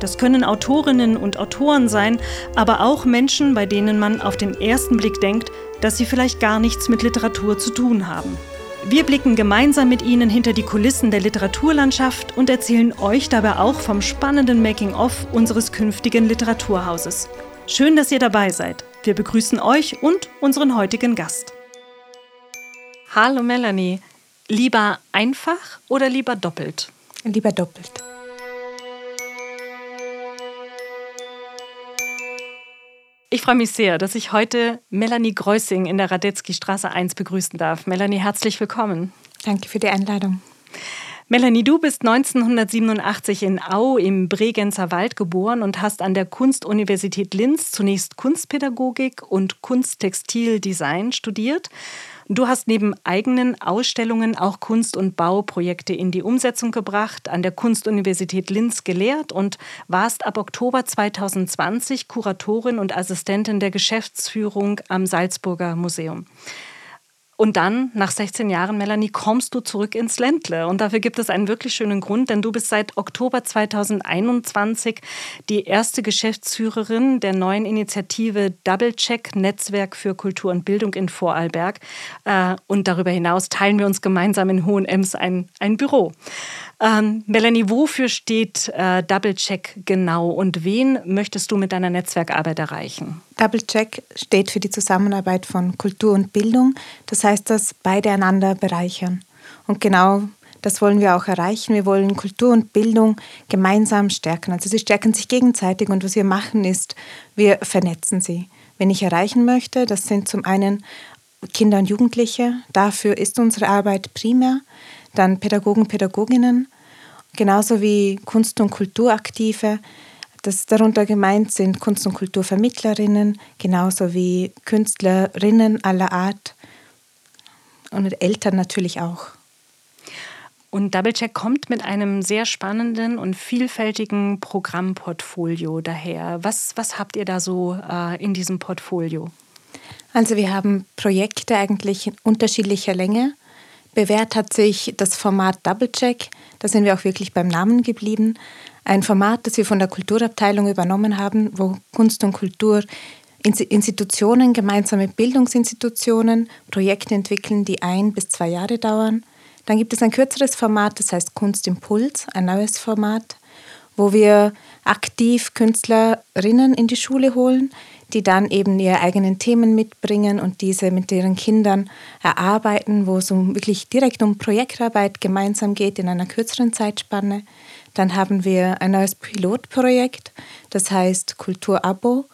Das können Autorinnen und Autoren sein, aber auch Menschen, bei denen man auf den ersten Blick denkt, dass sie vielleicht gar nichts mit Literatur zu tun haben. Wir blicken gemeinsam mit Ihnen hinter die Kulissen der Literaturlandschaft und erzählen euch dabei auch vom spannenden Making-of unseres künftigen Literaturhauses. Schön, dass ihr dabei seid. Wir begrüßen euch und unseren heutigen Gast. Hallo Melanie. Lieber einfach oder lieber doppelt? Lieber doppelt. Ich freue mich sehr, dass ich heute Melanie Greussing in der Radetzky Straße 1 begrüßen darf. Melanie, herzlich willkommen. Danke für die Einladung. Melanie, du bist 1987 in Au im Bregenzer Wald geboren und hast an der Kunstuniversität Linz zunächst Kunstpädagogik und Kunsttextildesign studiert Du hast neben eigenen Ausstellungen auch Kunst- und Bauprojekte in die Umsetzung gebracht, an der Kunstuniversität Linz gelehrt und warst ab Oktober 2020 Kuratorin und Assistentin der Geschäftsführung am Salzburger Museum. Und dann, nach 16 Jahren, Melanie, kommst du zurück ins Ländle. Und dafür gibt es einen wirklich schönen Grund, denn du bist seit Oktober 2021 die erste Geschäftsführerin der neuen Initiative Double Check Netzwerk für Kultur und Bildung in Vorarlberg. Äh, und darüber hinaus teilen wir uns gemeinsam in Hohenems ein, ein Büro. Ähm, Melanie, wofür steht äh, Double Check genau und wen möchtest du mit deiner Netzwerkarbeit erreichen? Double Check steht für die Zusammenarbeit von Kultur und Bildung. Das heißt, dass beide einander bereichern. Und genau das wollen wir auch erreichen. Wir wollen Kultur und Bildung gemeinsam stärken. Also sie stärken sich gegenseitig und was wir machen ist, wir vernetzen sie. Wenn ich erreichen möchte, das sind zum einen Kinder und Jugendliche. Dafür ist unsere Arbeit primär dann Pädagogen, Pädagoginnen, genauso wie Kunst- und Kulturaktive. Das darunter gemeint sind Kunst- und Kulturvermittlerinnen, genauso wie Künstlerinnen aller Art und Eltern natürlich auch. Und Doublecheck kommt mit einem sehr spannenden und vielfältigen Programmportfolio daher. Was, was habt ihr da so äh, in diesem Portfolio? Also wir haben Projekte eigentlich in unterschiedlicher Länge. Bewährt hat sich das Format Double Check. Da sind wir auch wirklich beim Namen geblieben. Ein Format, das wir von der Kulturabteilung übernommen haben, wo Kunst und Kultur Institutionen, gemeinsame Bildungsinstitutionen, Projekte entwickeln, die ein bis zwei Jahre dauern. Dann gibt es ein kürzeres Format, das heißt Kunstimpuls, ein neues Format, wo wir aktiv Künstlerinnen in die Schule holen, die dann eben ihre eigenen Themen mitbringen und diese mit ihren Kindern erarbeiten, wo es um wirklich direkt um Projektarbeit gemeinsam geht in einer kürzeren Zeitspanne. Dann haben wir ein neues Pilotprojekt, das heißt Kulturabo.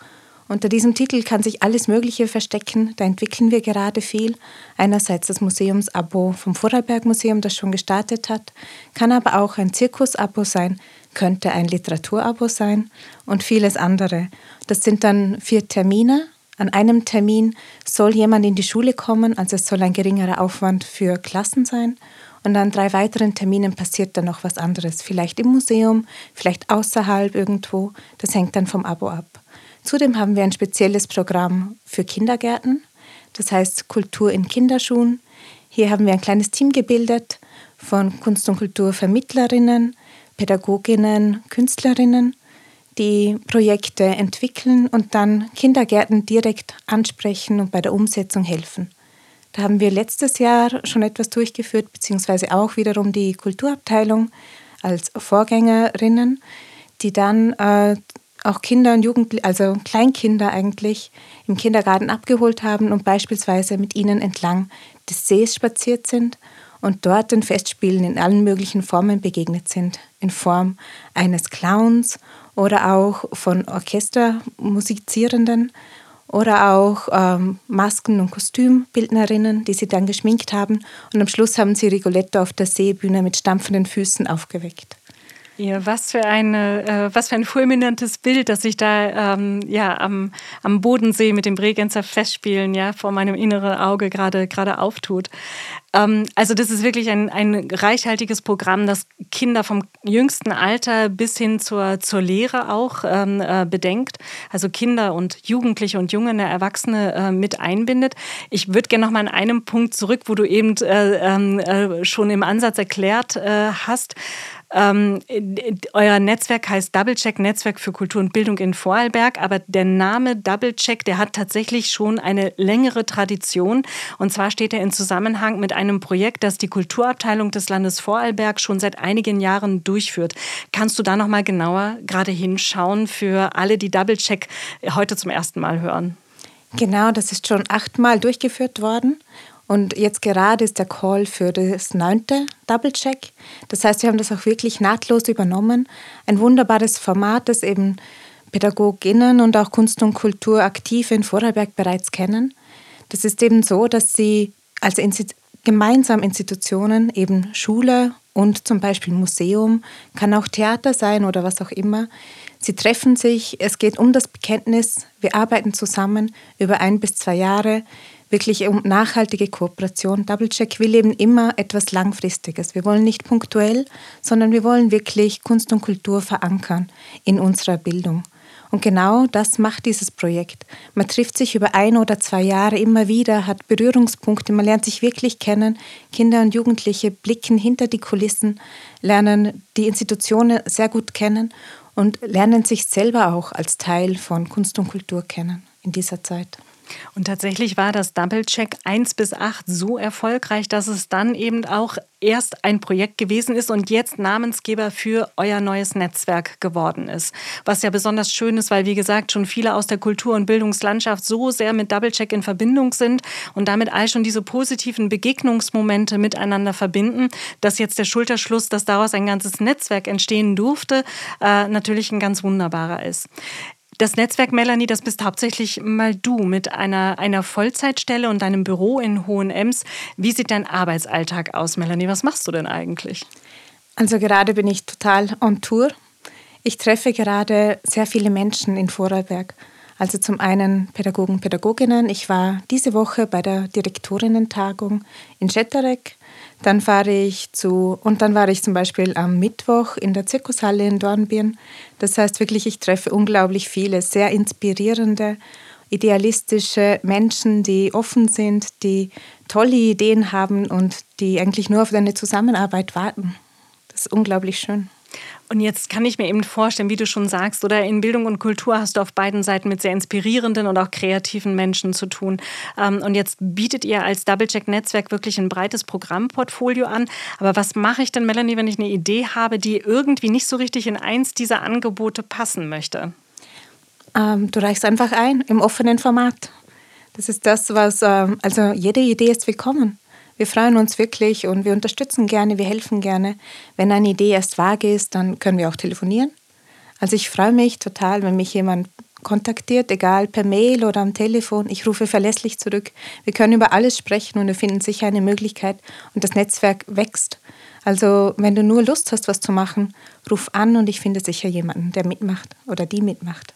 Unter diesem Titel kann sich alles Mögliche verstecken. Da entwickeln wir gerade viel. Einerseits das Museumsabo vom Vorarlberg Museum, das schon gestartet hat, kann aber auch ein Zirkusabo sein, könnte ein Literaturabo sein und vieles andere. Das sind dann vier Termine. An einem Termin soll jemand in die Schule kommen, also es soll ein geringerer Aufwand für Klassen sein. Und an drei weiteren Terminen passiert dann noch was anderes. Vielleicht im Museum, vielleicht außerhalb irgendwo. Das hängt dann vom Abo ab. Zudem haben wir ein spezielles Programm für Kindergärten. Das heißt Kultur in Kinderschuhen. Hier haben wir ein kleines Team gebildet von Kunst- und Kulturvermittlerinnen, Pädagoginnen, Künstlerinnen, die Projekte entwickeln und dann Kindergärten direkt ansprechen und bei der Umsetzung helfen. Da haben wir letztes Jahr schon etwas durchgeführt, beziehungsweise auch wiederum die Kulturabteilung als Vorgängerinnen, die dann äh, auch Kinder und Jugendliche, also Kleinkinder eigentlich im Kindergarten abgeholt haben und beispielsweise mit ihnen entlang des Sees spaziert sind und dort den Festspielen in allen möglichen Formen begegnet sind. In Form eines Clowns oder auch von Orchestermusizierenden oder auch ähm, Masken- und Kostümbildnerinnen, die sie dann geschminkt haben. Und am Schluss haben sie Rigoletto auf der Seebühne mit stampfenden Füßen aufgeweckt. Ja, was für, eine, äh, was für ein fulminantes Bild, das sich da ähm, ja, am, am Bodensee mit dem Bregenzer Festspielen ja, vor meinem inneren Auge gerade auftut. Ähm, also das ist wirklich ein, ein reichhaltiges Programm, das Kinder vom jüngsten Alter bis hin zur, zur Lehre auch ähm, äh, bedenkt. Also Kinder und Jugendliche und junge Erwachsene äh, mit einbindet. Ich würde gerne noch mal an einem Punkt zurück, wo du eben äh, ähm, äh schon im Ansatz erklärt äh, hast. Ähm, euer Netzwerk heißt Doublecheck Netzwerk für Kultur und Bildung in Vorarlberg, aber der Name Doublecheck, der hat tatsächlich schon eine längere Tradition. Und zwar steht er in Zusammenhang mit einem Projekt, das die Kulturabteilung des Landes Vorarlberg schon seit einigen Jahren durchführt. Kannst du da noch mal genauer gerade hinschauen für alle, die Doublecheck heute zum ersten Mal hören? Genau, das ist schon achtmal durchgeführt worden. Und jetzt gerade ist der Call für das neunte Double Check. Das heißt, wir haben das auch wirklich nahtlos übernommen. Ein wunderbares Format, das eben Pädagoginnen und auch Kunst und Kultur aktiv in Vorarlberg bereits kennen. Das ist eben so, dass sie als Insti gemeinsam Institutionen, eben Schule und zum Beispiel Museum, kann auch Theater sein oder was auch immer, Sie treffen sich, es geht um das Bekenntnis, wir arbeiten zusammen über ein bis zwei Jahre wirklich um nachhaltige Kooperation. Double Check will eben immer etwas Langfristiges. Wir wollen nicht punktuell, sondern wir wollen wirklich Kunst und Kultur verankern in unserer Bildung. Und genau das macht dieses Projekt. Man trifft sich über ein oder zwei Jahre immer wieder, hat Berührungspunkte, man lernt sich wirklich kennen. Kinder und Jugendliche blicken hinter die Kulissen, lernen die Institutionen sehr gut kennen und lernen sich selber auch als Teil von Kunst und Kultur kennen in dieser Zeit. Und tatsächlich war das Double-Check 1 bis 8 so erfolgreich, dass es dann eben auch erst ein Projekt gewesen ist und jetzt Namensgeber für euer neues Netzwerk geworden ist. Was ja besonders schön ist, weil, wie gesagt, schon viele aus der Kultur- und Bildungslandschaft so sehr mit Double-Check in Verbindung sind und damit all schon diese positiven Begegnungsmomente miteinander verbinden, dass jetzt der Schulterschluss, dass daraus ein ganzes Netzwerk entstehen durfte, äh, natürlich ein ganz wunderbarer ist. Das Netzwerk Melanie, das bist hauptsächlich mal du mit einer, einer Vollzeitstelle und deinem Büro in Hohenems. Wie sieht dein Arbeitsalltag aus, Melanie? Was machst du denn eigentlich? Also gerade bin ich total on Tour. Ich treffe gerade sehr viele Menschen in Vorarlberg. Also zum einen Pädagogen, Pädagoginnen. Ich war diese Woche bei der Direktorinnen-Tagung in Schetterek. Dann fahre ich zu, und dann war ich zum Beispiel am Mittwoch in der Zirkushalle in Dornbirn. Das heißt wirklich, ich treffe unglaublich viele sehr inspirierende, idealistische Menschen, die offen sind, die tolle Ideen haben und die eigentlich nur auf eine Zusammenarbeit warten. Das ist unglaublich schön. Und jetzt kann ich mir eben vorstellen, wie du schon sagst, oder in Bildung und Kultur hast du auf beiden Seiten mit sehr inspirierenden und auch kreativen Menschen zu tun. Ähm, und jetzt bietet ihr als Double-Check-Netzwerk wirklich ein breites Programmportfolio an. Aber was mache ich denn, Melanie, wenn ich eine Idee habe, die irgendwie nicht so richtig in eins dieser Angebote passen möchte? Ähm, du reichst einfach ein im offenen Format. Das ist das, was, ähm, also jede Idee ist willkommen. Wir freuen uns wirklich und wir unterstützen gerne, wir helfen gerne. Wenn eine Idee erst vage ist, dann können wir auch telefonieren. Also ich freue mich total, wenn mich jemand kontaktiert, egal per Mail oder am Telefon. Ich rufe verlässlich zurück. Wir können über alles sprechen und wir finden sicher eine Möglichkeit und das Netzwerk wächst. Also wenn du nur Lust hast, was zu machen, ruf an und ich finde sicher jemanden, der mitmacht oder die mitmacht.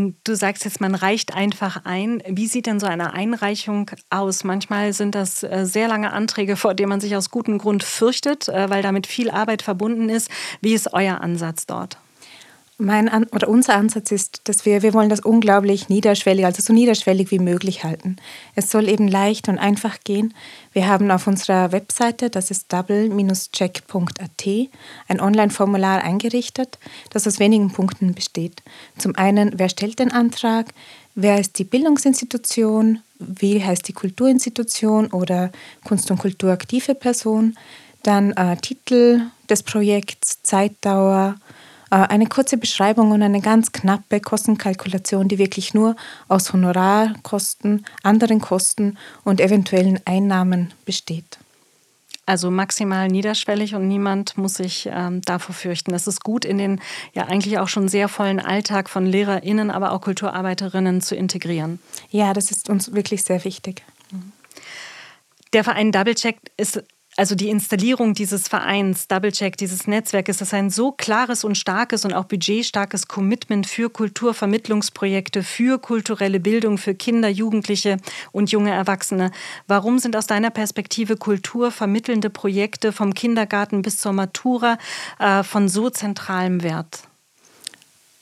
Und du sagst jetzt, man reicht einfach ein. Wie sieht denn so eine Einreichung aus? Manchmal sind das äh, sehr lange Anträge, vor denen man sich aus gutem Grund fürchtet, äh, weil damit viel Arbeit verbunden ist. Wie ist euer Ansatz dort? Mein An oder unser Ansatz ist, dass wir, wir wollen das unglaublich niederschwellig, also so niederschwellig wie möglich halten. Es soll eben leicht und einfach gehen. Wir haben auf unserer Webseite, das ist double-check.at, ein Online-Formular eingerichtet, das aus wenigen Punkten besteht. Zum einen, wer stellt den Antrag? Wer ist die Bildungsinstitution? Wie heißt die Kulturinstitution oder Kunst- und Kulturaktive Person? Dann äh, Titel des Projekts, Zeitdauer, eine kurze Beschreibung und eine ganz knappe Kostenkalkulation, die wirklich nur aus Honorarkosten, anderen Kosten und eventuellen Einnahmen besteht. Also maximal niederschwellig und niemand muss sich ähm, davor fürchten. Es ist gut, in den ja eigentlich auch schon sehr vollen Alltag von LehrerInnen, aber auch Kulturarbeiterinnen zu integrieren. Ja, das ist uns wirklich sehr wichtig. Der Verein Doublecheck ist also die Installierung dieses Vereins, Doublecheck, dieses Netzwerkes, das ein so klares und starkes und auch budgetstarkes Commitment für Kulturvermittlungsprojekte, für kulturelle Bildung für Kinder, Jugendliche und junge Erwachsene. Warum sind aus deiner Perspektive kulturvermittelnde Projekte vom Kindergarten bis zur Matura äh, von so zentralem Wert?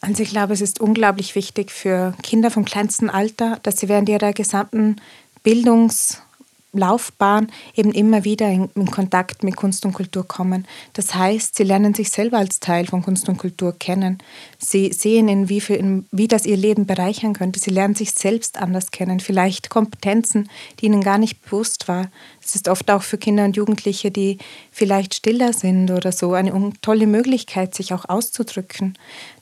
Also ich glaube, es ist unglaublich wichtig für Kinder vom kleinsten Alter, dass sie während ihrer gesamten Bildungs- Laufbahn eben immer wieder in, in, Kontakt mit Kunst und Kultur kommen. Das heißt, sie lernen sich selber als Teil von Kunst und Kultur kennen. Sie sehen, in wie, in, wie das ihr Leben bereichern könnte. Sie lernen sich selbst anders kennen. Vielleicht Kompetenzen, die ihnen gar nicht bewusst waren. Es ist oft auch für Kinder und Jugendliche, die vielleicht stiller sind oder so, eine tolle Möglichkeit, sich auch auszudrücken.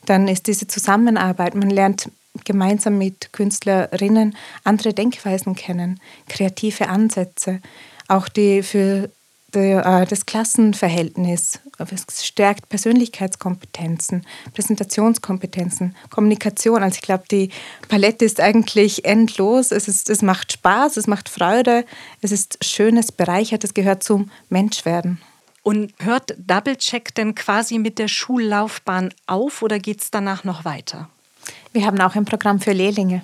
Dann ist diese Zusammenarbeit, man lernt gemeinsam mit Künstlerinnen andere Denkweisen kennen, kreative Ansätze, auch die für äh, das Klassenverhältnis. Es stärkt Persönlichkeitskompetenzen, Präsentationskompetenzen, Kommunikation. Also ich glaube, die Palette ist eigentlich endlos. Es, ist, es macht Spaß, es macht Freude, es ist schön, es bereichert, es gehört zum Menschwerden. Und hört Double Check denn quasi mit der Schullaufbahn auf oder geht es danach noch weiter? Wir haben auch ein Programm für Lehrlinge.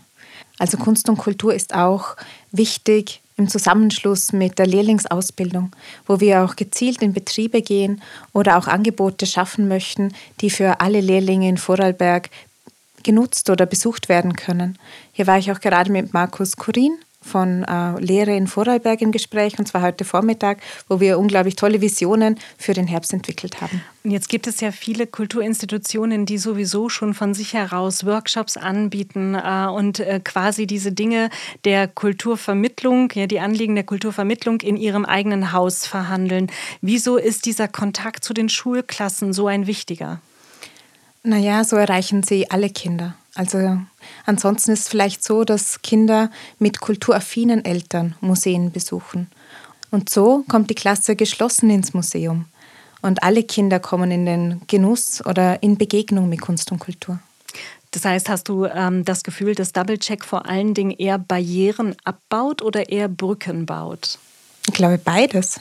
Also Kunst und Kultur ist auch wichtig im Zusammenschluss mit der Lehrlingsausbildung, wo wir auch gezielt in Betriebe gehen oder auch Angebote schaffen möchten, die für alle Lehrlinge in Vorarlberg genutzt oder besucht werden können. Hier war ich auch gerade mit Markus Kurin von äh, Lehre in Vorarlberg im Gespräch, und zwar heute Vormittag, wo wir unglaublich tolle Visionen für den Herbst entwickelt haben. Und jetzt gibt es ja viele Kulturinstitutionen, die sowieso schon von sich heraus Workshops anbieten äh, und äh, quasi diese Dinge der Kulturvermittlung, ja, die Anliegen der Kulturvermittlung in ihrem eigenen Haus verhandeln. Wieso ist dieser Kontakt zu den Schulklassen so ein wichtiger? Naja, so erreichen sie alle Kinder. Also ansonsten ist es vielleicht so, dass Kinder mit kulturaffinen Eltern Museen besuchen. Und so kommt die Klasse geschlossen ins Museum. Und alle Kinder kommen in den Genuss oder in Begegnung mit Kunst und Kultur. Das heißt, hast du ähm, das Gefühl, dass Double Check vor allen Dingen eher Barrieren abbaut oder eher Brücken baut? Ich glaube beides.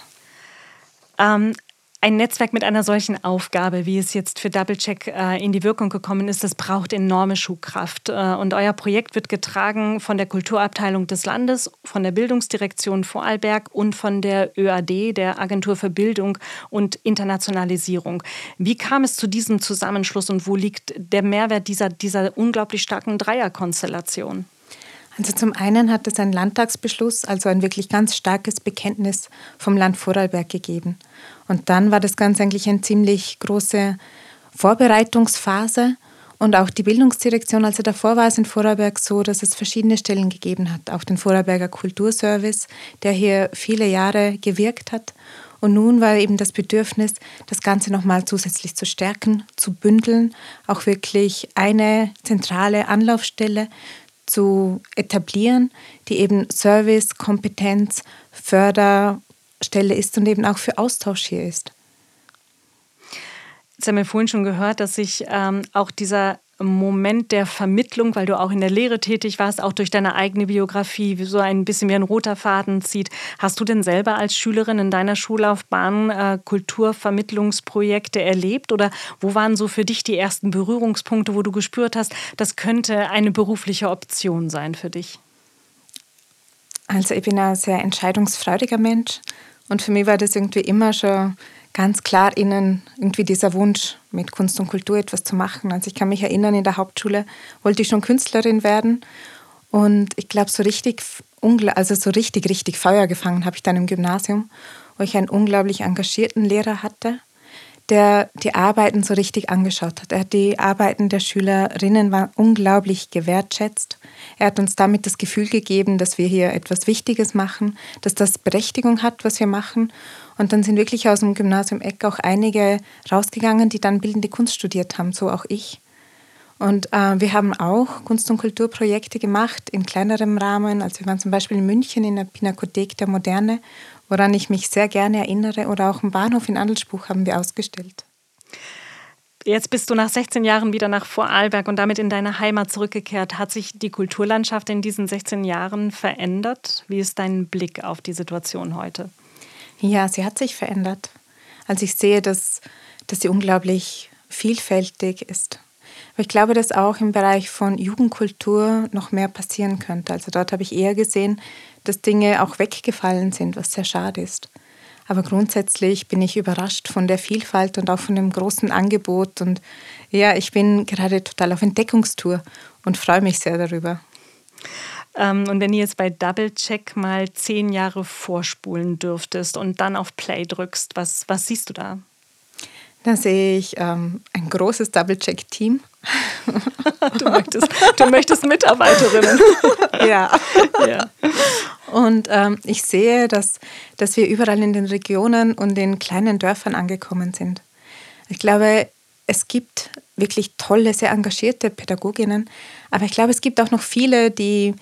Ähm, ein Netzwerk mit einer solchen Aufgabe, wie es jetzt für DoubleCheck äh, in die Wirkung gekommen ist, das braucht enorme Schubkraft. Äh, und euer Projekt wird getragen von der Kulturabteilung des Landes, von der Bildungsdirektion Vorarlberg und von der ÖAD, der Agentur für Bildung und Internationalisierung. Wie kam es zu diesem Zusammenschluss und wo liegt der Mehrwert dieser, dieser unglaublich starken Dreierkonstellation? Also zum einen hat es einen Landtagsbeschluss, also ein wirklich ganz starkes Bekenntnis vom Land Vorarlberg gegeben. Und dann war das Ganze eigentlich eine ziemlich große Vorbereitungsphase. Und auch die Bildungsdirektion, also davor war es in Vorarlberg so, dass es verschiedene Stellen gegeben hat. Auch den Vorarlberger Kulturservice, der hier viele Jahre gewirkt hat. Und nun war eben das Bedürfnis, das Ganze nochmal zusätzlich zu stärken, zu bündeln, auch wirklich eine zentrale Anlaufstelle zu etablieren, die eben Service, Kompetenz, Förderstelle ist und eben auch für Austausch hier ist. Jetzt haben wir vorhin schon gehört, dass sich ähm, auch dieser Moment der Vermittlung, weil du auch in der Lehre tätig warst, auch durch deine eigene Biografie, so ein bisschen wie ein roter Faden zieht. Hast du denn selber als Schülerin in deiner Schullaufbahn äh, Kulturvermittlungsprojekte erlebt oder wo waren so für dich die ersten Berührungspunkte, wo du gespürt hast, das könnte eine berufliche Option sein für dich? Also ich bin ein sehr entscheidungsfreudiger Mensch und für mich war das irgendwie immer schon ganz klar innen irgendwie dieser Wunsch, mit Kunst und Kultur etwas zu machen. Also ich kann mich erinnern, in der Hauptschule wollte ich schon Künstlerin werden. Und ich glaube, so richtig, also so richtig, richtig Feuer gefangen habe ich dann im Gymnasium, wo ich einen unglaublich engagierten Lehrer hatte, der die Arbeiten so richtig angeschaut hat. Er hat die Arbeiten der Schülerinnen unglaublich gewertschätzt. Er hat uns damit das Gefühl gegeben, dass wir hier etwas Wichtiges machen, dass das Berechtigung hat, was wir machen. Und dann sind wirklich aus dem Gymnasium Eck auch einige rausgegangen, die dann bildende Kunst studiert haben, so auch ich. Und äh, wir haben auch Kunst- und Kulturprojekte gemacht in kleinerem Rahmen. Also wir waren zum Beispiel in München in der Pinakothek der Moderne, woran ich mich sehr gerne erinnere. Oder auch im Bahnhof in Andelsbuch haben wir ausgestellt. Jetzt bist du nach 16 Jahren wieder nach Vorarlberg und damit in deine Heimat zurückgekehrt. Hat sich die Kulturlandschaft in diesen 16 Jahren verändert? Wie ist dein Blick auf die Situation heute? Ja, sie hat sich verändert. Also ich sehe, dass, dass sie unglaublich vielfältig ist. Aber ich glaube, dass auch im Bereich von Jugendkultur noch mehr passieren könnte. Also dort habe ich eher gesehen, dass Dinge auch weggefallen sind, was sehr schade ist. Aber grundsätzlich bin ich überrascht von der Vielfalt und auch von dem großen Angebot. Und ja, ich bin gerade total auf Entdeckungstour und freue mich sehr darüber. Ähm, und wenn du jetzt bei Double Check mal zehn Jahre vorspulen dürftest und dann auf Play drückst, was, was siehst du da? Da sehe ich ähm, ein großes Double-Check-Team. du, möchtest, du möchtest Mitarbeiterinnen. ja. ja. Und ähm, ich sehe, dass, dass wir überall in den Regionen und in kleinen Dörfern angekommen sind. Ich glaube, es gibt wirklich tolle, sehr engagierte Pädagoginnen, aber ich glaube, es gibt auch noch viele, die,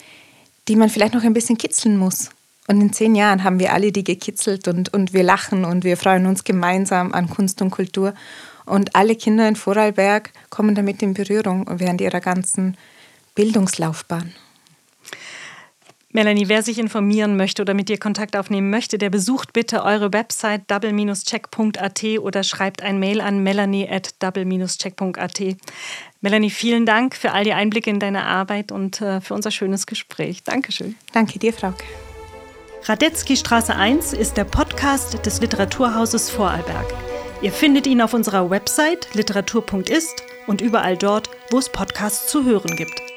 die man vielleicht noch ein bisschen kitzeln muss. Und in zehn Jahren haben wir alle die gekitzelt und, und wir lachen und wir freuen uns gemeinsam an Kunst und Kultur. Und alle Kinder in Vorarlberg kommen damit in Berührung während ihrer ganzen Bildungslaufbahn. Melanie, wer sich informieren möchte oder mit dir Kontakt aufnehmen möchte, der besucht bitte eure Website double-check.at oder schreibt ein Mail an melanie at double-check.at. Melanie, vielen Dank für all die Einblicke in deine Arbeit und äh, für unser schönes Gespräch. Dankeschön. Danke dir, Frauke. Radetzky Straße 1 ist der Podcast des Literaturhauses Vorarlberg. Ihr findet ihn auf unserer Website literatur.ist und überall dort, wo es Podcasts zu hören gibt.